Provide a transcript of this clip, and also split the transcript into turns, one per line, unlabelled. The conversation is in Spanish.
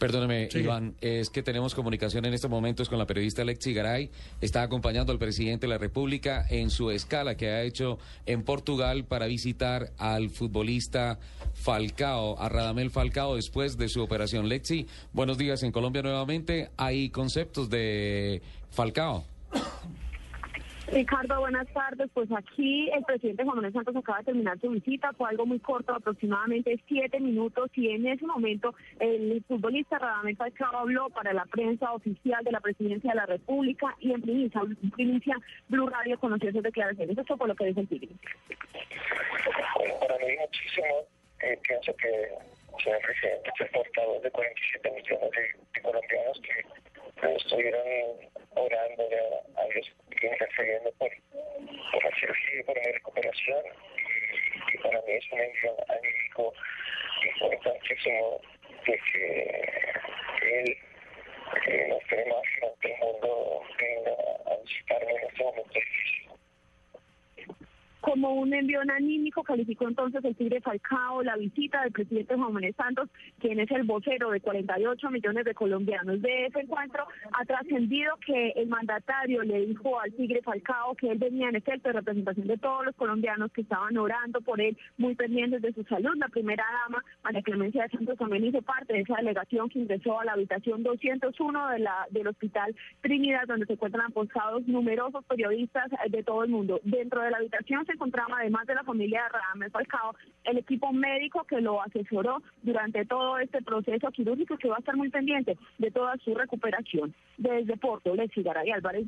Perdóneme. Iván, es que tenemos comunicación en estos momentos con la periodista Lexi Garay. Está acompañando al presidente de la República en su escala que ha hecho en Portugal para visitar al futbolista Falcao, a Radamel Falcao, después de su operación. Lexi, buenos días en Colombia nuevamente. Hay conceptos de Falcao.
Ricardo, buenas tardes. Pues aquí el presidente Juan Manuel Santos acaba de terminar su visita. Fue algo muy corto, aproximadamente siete minutos. Y en ese momento el futbolista Radamel Falcao habló para la prensa oficial de la presidencia de la República y en primicia, primicia Blue Radio conoció sus declaraciones. Eso fue lo que dijo el Tigre.
Para mí muchísimo. Eh, pienso que señor presidente fue portavoz de 47 millones de, de colombianos que eh, estuvieron orando a, a Dios y intercediendo por, por la cirugía y por mi recuperación. Y, para mí es un envío anímico importantísimo de que él eh, nos más que el mundo venga a visitarme en este momento difícil.
Como un envión anímico calificó entonces el Tigre Falcao la visita del presidente Juan Manuel Santos, quien es el vocero de 48 millones de colombianos. De ese encuentro ha trascendido que el mandatario le dijo al Tigre Falcao que él venía en efecto de representación de todos los colombianos que estaban orando por él, muy pendientes de su salud. La primera dama, María Clemencia de Santos, también hizo parte de esa delegación que ingresó a la habitación 201 de la, del Hospital Trinidad, donde se encuentran apostados numerosos periodistas de todo el mundo. Dentro de la habitación se encontraba, además de la familia de Radamel Falcao, el equipo médico que lo asesoró durante todo este proceso quirúrgico que va a estar muy pendiente de toda su recuperación. Desde Porto, Lexi Garay Álvarez.